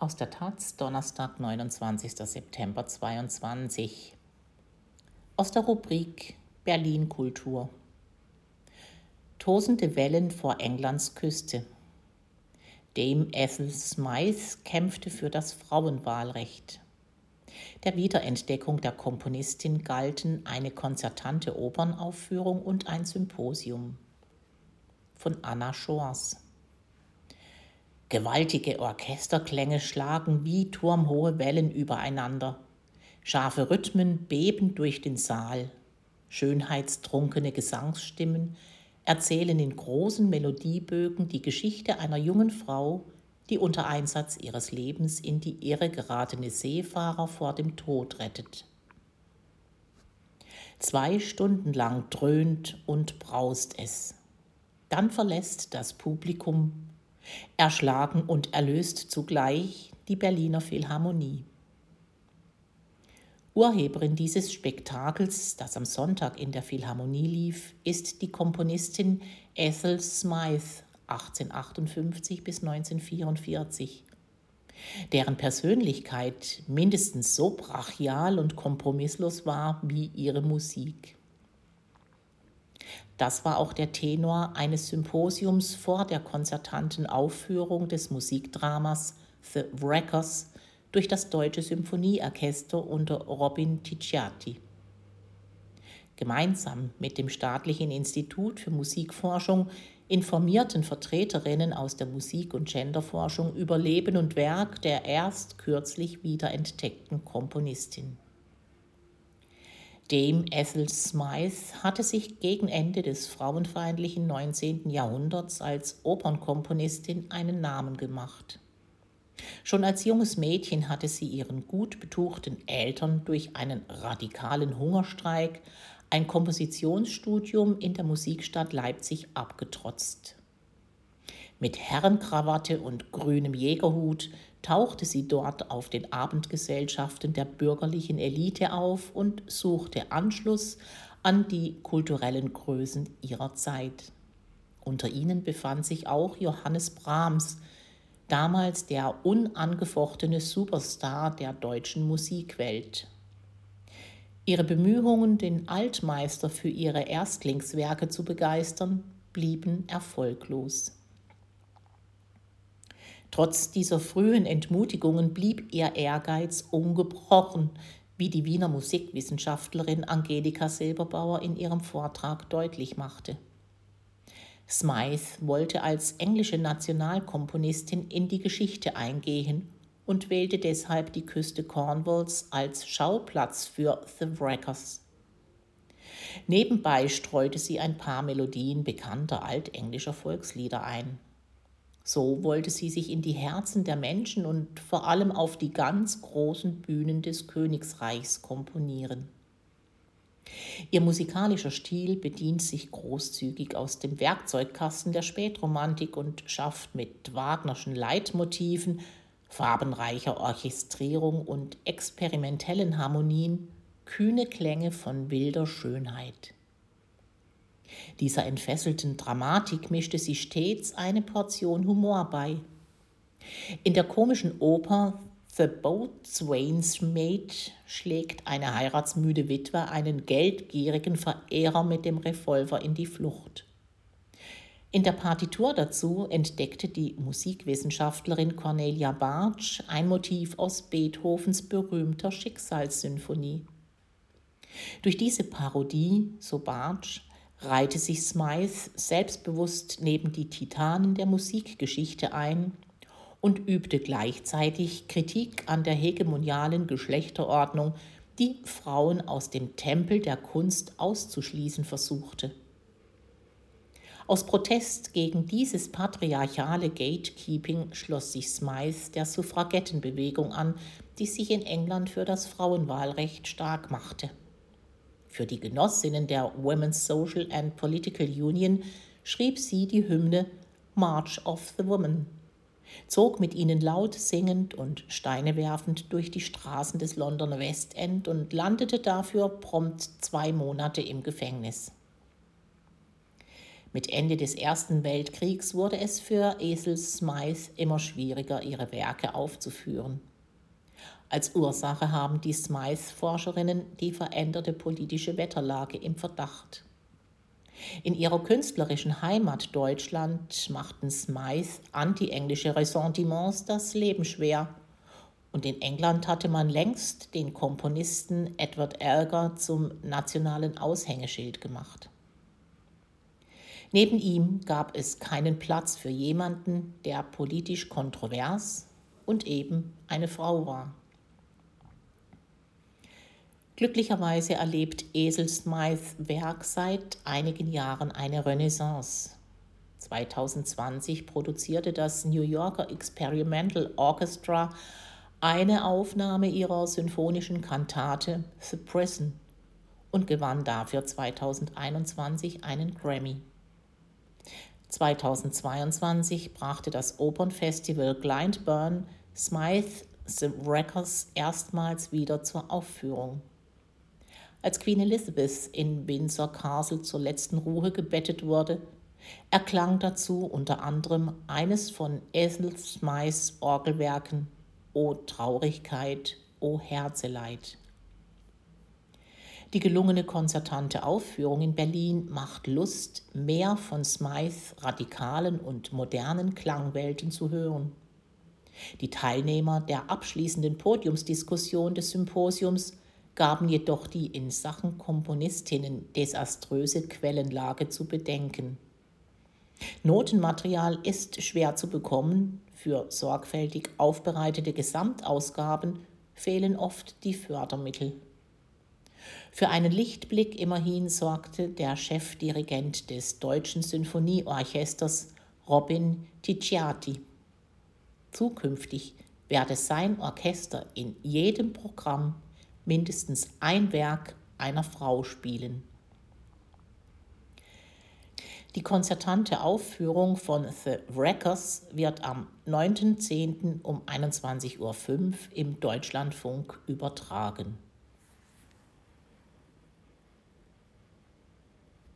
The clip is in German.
Aus der Taz, Donnerstag, 29. September 22. Aus der Rubrik Berlin Kultur. Tosende Wellen vor Englands Küste. Dame Ethel Smythe kämpfte für das Frauenwahlrecht. Der Wiederentdeckung der Komponistin galten eine konzertante Opernaufführung und ein Symposium. Von Anna Schors. Gewaltige Orchesterklänge schlagen wie turmhohe Wellen übereinander. Scharfe Rhythmen beben durch den Saal. Schönheitstrunkene Gesangsstimmen erzählen in großen Melodiebögen die Geschichte einer jungen Frau, die unter Einsatz ihres Lebens in die Irre geratene Seefahrer vor dem Tod rettet. Zwei Stunden lang dröhnt und braust es. Dann verlässt das Publikum erschlagen und erlöst zugleich die Berliner Philharmonie. Urheberin dieses Spektakels, das am Sonntag in der Philharmonie lief, ist die Komponistin Ethel Smythe 1858 bis 1944, deren Persönlichkeit mindestens so brachial und kompromisslos war wie ihre Musik. Das war auch der Tenor eines Symposiums vor der konzertanten Aufführung des Musikdramas The Wreckers durch das Deutsche Symphonieorchester unter Robin Ticciati. Gemeinsam mit dem Staatlichen Institut für Musikforschung informierten Vertreterinnen aus der Musik- und Genderforschung über Leben und Werk der erst kürzlich wiederentdeckten Komponistin. Dame Ethel Smythe hatte sich gegen Ende des frauenfeindlichen 19. Jahrhunderts als Opernkomponistin einen Namen gemacht. Schon als junges Mädchen hatte sie ihren gut betuchten Eltern durch einen radikalen Hungerstreik ein Kompositionsstudium in der Musikstadt Leipzig abgetrotzt. Mit Herrenkrawatte und grünem Jägerhut tauchte sie dort auf den Abendgesellschaften der bürgerlichen Elite auf und suchte Anschluss an die kulturellen Größen ihrer Zeit. Unter ihnen befand sich auch Johannes Brahms, damals der unangefochtene Superstar der deutschen Musikwelt. Ihre Bemühungen, den Altmeister für ihre Erstlingswerke zu begeistern, blieben erfolglos. Trotz dieser frühen Entmutigungen blieb ihr Ehrgeiz ungebrochen, wie die Wiener Musikwissenschaftlerin Angelika Silberbauer in ihrem Vortrag deutlich machte. Smythe wollte als englische Nationalkomponistin in die Geschichte eingehen und wählte deshalb die Küste Cornwalls als Schauplatz für The Wreckers. Nebenbei streute sie ein paar Melodien bekannter altenglischer Volkslieder ein. So wollte sie sich in die Herzen der Menschen und vor allem auf die ganz großen Bühnen des Königsreichs komponieren. Ihr musikalischer Stil bedient sich großzügig aus dem Werkzeugkasten der Spätromantik und schafft mit Wagnerschen Leitmotiven, farbenreicher Orchestrierung und experimentellen Harmonien kühne Klänge von wilder Schönheit. Dieser entfesselten Dramatik mischte sie stets eine Portion Humor bei. In der komischen Oper The Boatswain's Maid schlägt eine heiratsmüde Witwe einen geldgierigen Verehrer mit dem Revolver in die Flucht. In der Partitur dazu entdeckte die Musikwissenschaftlerin Cornelia Bartsch ein Motiv aus Beethovens berühmter Schicksalssymphonie. Durch diese Parodie, so Bartsch, reihte sich Smythe selbstbewusst neben die Titanen der Musikgeschichte ein und übte gleichzeitig Kritik an der hegemonialen Geschlechterordnung, die Frauen aus dem Tempel der Kunst auszuschließen versuchte. Aus Protest gegen dieses patriarchale Gatekeeping schloss sich Smythe der Suffragettenbewegung an, die sich in England für das Frauenwahlrecht stark machte. Für die Genossinnen der Women's Social and Political Union schrieb sie die Hymne March of the Woman, zog mit ihnen laut singend und Steine werfend durch die Straßen des Londoner West End und landete dafür prompt zwei Monate im Gefängnis. Mit Ende des Ersten Weltkriegs wurde es für Esel Smythe immer schwieriger, ihre Werke aufzuführen. Als Ursache haben die Smythe-Forscherinnen die veränderte politische Wetterlage im Verdacht. In ihrer künstlerischen Heimat Deutschland machten Smythe anti-englische Ressentiments das Leben schwer. Und in England hatte man längst den Komponisten Edward Elgar zum nationalen Aushängeschild gemacht. Neben ihm gab es keinen Platz für jemanden, der politisch kontrovers und eben eine Frau war. Glücklicherweise erlebt Esel Smythes Werk seit einigen Jahren eine Renaissance. 2020 produzierte das New Yorker Experimental Orchestra eine Aufnahme ihrer symphonischen Kantate The Prison und gewann dafür 2021 einen Grammy. 2022 brachte das Opernfestival Glyndebourne Smythe The Records erstmals wieder zur Aufführung. Als Queen Elizabeth in Windsor Castle zur letzten Ruhe gebettet wurde, erklang dazu unter anderem eines von Ethel Smythes Orgelwerken O Traurigkeit, O Herzeleid. Die gelungene konzertante Aufführung in Berlin macht Lust, mehr von Smythes radikalen und modernen Klangwelten zu hören. Die Teilnehmer der abschließenden Podiumsdiskussion des Symposiums gaben jedoch die in Sachen Komponistinnen desaströse Quellenlage zu bedenken. Notenmaterial ist schwer zu bekommen, für sorgfältig aufbereitete Gesamtausgaben fehlen oft die Fördermittel. Für einen Lichtblick immerhin sorgte der Chefdirigent des Deutschen Sinfonieorchesters Robin Ticciati. Zukünftig werde sein Orchester in jedem Programm mindestens ein Werk einer Frau spielen. Die konzertante Aufführung von The Wreckers wird am 9.10. um 21.05 Uhr im Deutschlandfunk übertragen.